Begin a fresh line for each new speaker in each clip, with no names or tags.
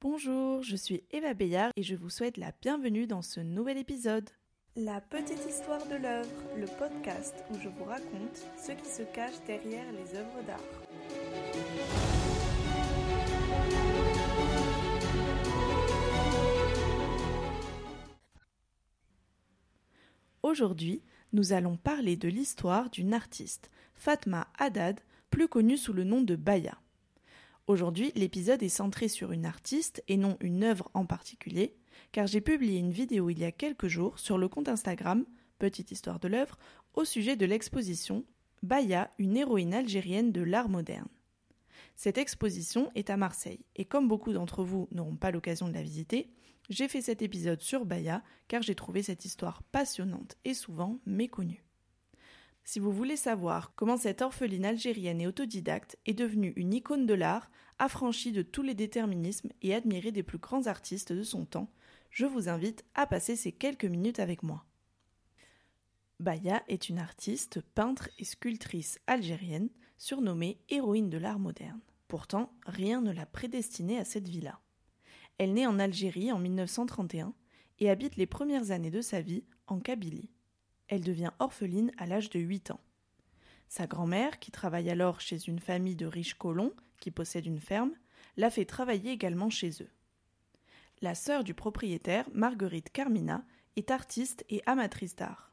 Bonjour, je suis Eva Bayard et je vous souhaite la bienvenue dans ce nouvel épisode.
La petite histoire de l'œuvre, le podcast où je vous raconte ce qui se cache derrière les œuvres d'art.
Aujourd'hui, nous allons parler de l'histoire d'une artiste, Fatma Haddad, plus connue sous le nom de Baya. Aujourd'hui, l'épisode est centré sur une artiste et non une œuvre en particulier, car j'ai publié une vidéo il y a quelques jours sur le compte Instagram, Petite Histoire de l'œuvre, au sujet de l'exposition Baya, une héroïne algérienne de l'art moderne. Cette exposition est à Marseille, et comme beaucoup d'entre vous n'auront pas l'occasion de la visiter, j'ai fait cet épisode sur Baya car j'ai trouvé cette histoire passionnante et souvent méconnue. Si vous voulez savoir comment cette orpheline algérienne et autodidacte est devenue une icône de l'art, affranchie de tous les déterminismes et admirée des plus grands artistes de son temps, je vous invite à passer ces quelques minutes avec moi. Baya est une artiste, peintre et sculptrice algérienne, surnommée héroïne de l'art moderne. Pourtant, rien ne l'a prédestinée à cette vie-là. Elle naît en Algérie en 1931 et habite les premières années de sa vie en Kabylie elle devient orpheline à l'âge de 8 ans. Sa grand-mère, qui travaille alors chez une famille de riches colons qui possèdent une ferme, la fait travailler également chez eux. La sœur du propriétaire, Marguerite Carmina, est artiste et amatrice d'art.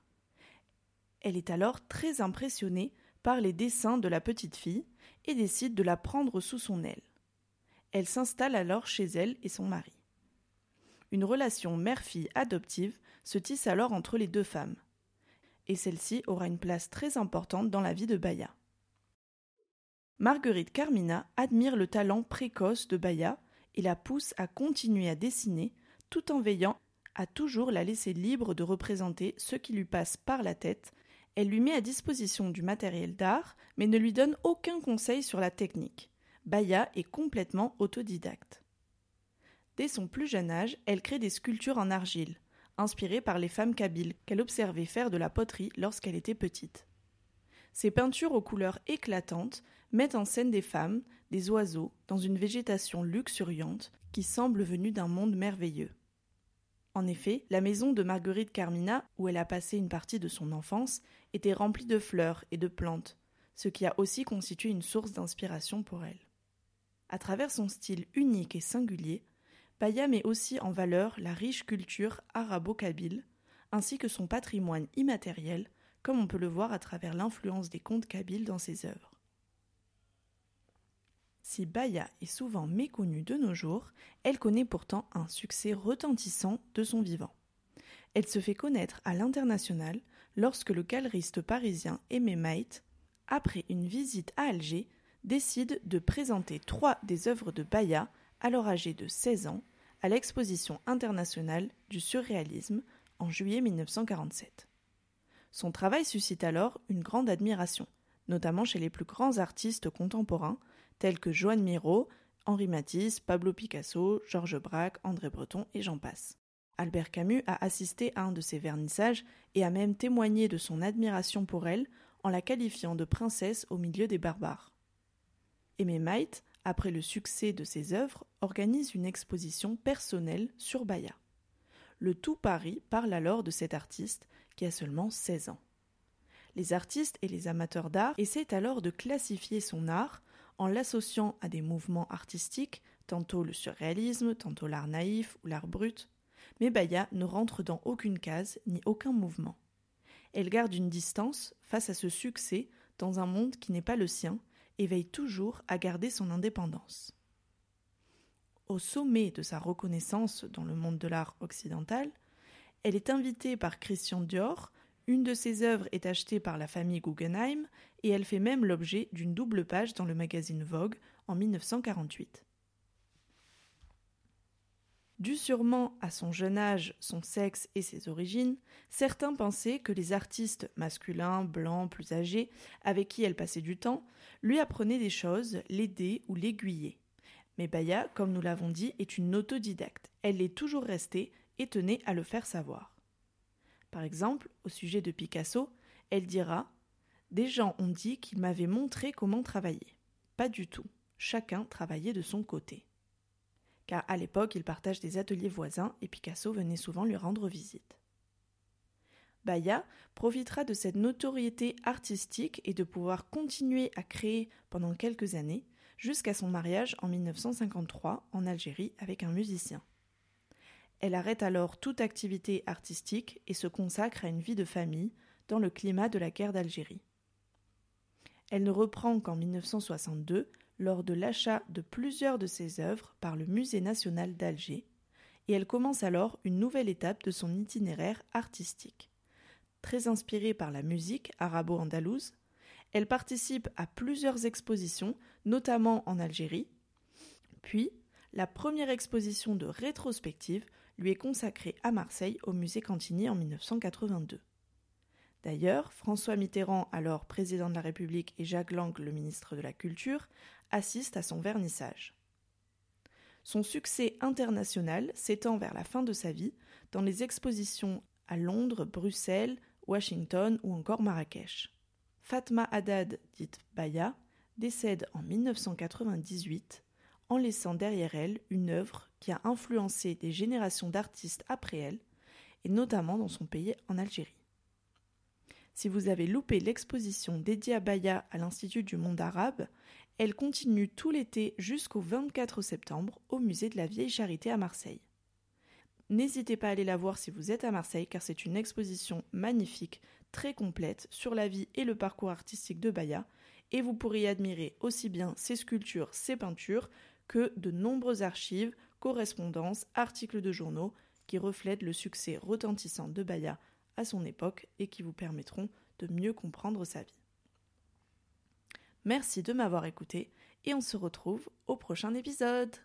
Elle est alors très impressionnée par les dessins de la petite fille et décide de la prendre sous son aile. Elle s'installe alors chez elle et son mari. Une relation mère-fille adoptive se tisse alors entre les deux femmes et celle-ci aura une place très importante dans la vie de Baya. Marguerite Carmina admire le talent précoce de Baya et la pousse à continuer à dessiner tout en veillant à toujours la laisser libre de représenter ce qui lui passe par la tête. Elle lui met à disposition du matériel d'art, mais ne lui donne aucun conseil sur la technique. Baya est complètement autodidacte. Dès son plus jeune âge, elle crée des sculptures en argile, inspirée par les femmes kabyles qu'elle observait faire de la poterie lorsqu'elle était petite. Ces peintures aux couleurs éclatantes mettent en scène des femmes, des oiseaux, dans une végétation luxuriante qui semble venue d'un monde merveilleux. En effet, la maison de Marguerite Carmina, où elle a passé une partie de son enfance, était remplie de fleurs et de plantes, ce qui a aussi constitué une source d'inspiration pour elle. À travers son style unique et singulier, Paya met aussi en valeur la riche culture arabo-kabyle, ainsi que son patrimoine immatériel, comme on peut le voir à travers l'influence des contes kabyles dans ses œuvres. Si Baya est souvent méconnue de nos jours, elle connaît pourtant un succès retentissant de son vivant. Elle se fait connaître à l'international lorsque le galeriste parisien Aimé Maït, après une visite à Alger, décide de présenter trois des œuvres de Baya alors âgé de 16 ans, à l'exposition internationale du surréalisme en juillet 1947. Son travail suscite alors une grande admiration, notamment chez les plus grands artistes contemporains tels que Joan Miro, Henri Matisse, Pablo Picasso, Georges Braque, André Breton et j'en passe. Albert Camus a assisté à un de ces vernissages et a même témoigné de son admiration pour elle en la qualifiant de princesse au milieu des barbares. Aimé Maït après le succès de ses œuvres, organise une exposition personnelle sur Baya. Le tout Paris parle alors de cet artiste qui a seulement 16 ans. Les artistes et les amateurs d'art essaient alors de classifier son art en l'associant à des mouvements artistiques, tantôt le surréalisme, tantôt l'art naïf ou l'art brut, mais Baya ne rentre dans aucune case ni aucun mouvement. Elle garde une distance face à ce succès dans un monde qui n'est pas le sien et veille toujours à garder son indépendance. Au sommet de sa reconnaissance dans le monde de l'art occidental, elle est invitée par Christian Dior, une de ses œuvres est achetée par la famille Guggenheim et elle fait même l'objet d'une double page dans le magazine Vogue en 1948. Dû sûrement à son jeune âge, son sexe et ses origines, certains pensaient que les artistes masculins, blancs, plus âgés, avec qui elle passait du temps, lui apprenaient des choses, l'aidaient ou l'aiguillaient. Mais Baya, comme nous l'avons dit, est une autodidacte. Elle l'est toujours restée et tenait à le faire savoir. Par exemple, au sujet de Picasso, elle dira Des gens ont dit qu'il m'avait montré comment travailler. Pas du tout. Chacun travaillait de son côté. Car à l'époque il partage des ateliers voisins et Picasso venait souvent lui rendre visite. Baya profitera de cette notoriété artistique et de pouvoir continuer à créer pendant quelques années, jusqu'à son mariage en 1953 en Algérie avec un musicien. Elle arrête alors toute activité artistique et se consacre à une vie de famille dans le climat de la guerre d'Algérie. Elle ne reprend qu'en 1962 lors de l'achat de plusieurs de ses œuvres par le Musée national d'Alger, et elle commence alors une nouvelle étape de son itinéraire artistique. Très inspirée par la musique arabo-andalouse, elle participe à plusieurs expositions, notamment en Algérie. Puis, la première exposition de rétrospective lui est consacrée à Marseille au musée Cantini en 1982. D'ailleurs, François Mitterrand, alors président de la République, et Jacques Lang, le ministre de la Culture, assistent à son vernissage. Son succès international s'étend vers la fin de sa vie dans les expositions à Londres, Bruxelles, Washington ou encore Marrakech. Fatma Haddad, dite Baya, décède en 1998 en laissant derrière elle une œuvre qui a influencé des générations d'artistes après elle, et notamment dans son pays en Algérie. Si vous avez loupé l'exposition dédiée à Baya à l'Institut du monde arabe, elle continue tout l'été jusqu'au 24 septembre au musée de la Vieille Charité à Marseille. N'hésitez pas à aller la voir si vous êtes à Marseille car c'est une exposition magnifique, très complète sur la vie et le parcours artistique de Baya et vous pourrez admirer aussi bien ses sculptures, ses peintures que de nombreuses archives, correspondances, articles de journaux qui reflètent le succès retentissant de Baya à son époque et qui vous permettront de mieux comprendre sa vie. Merci de m'avoir écouté et on se retrouve au prochain épisode.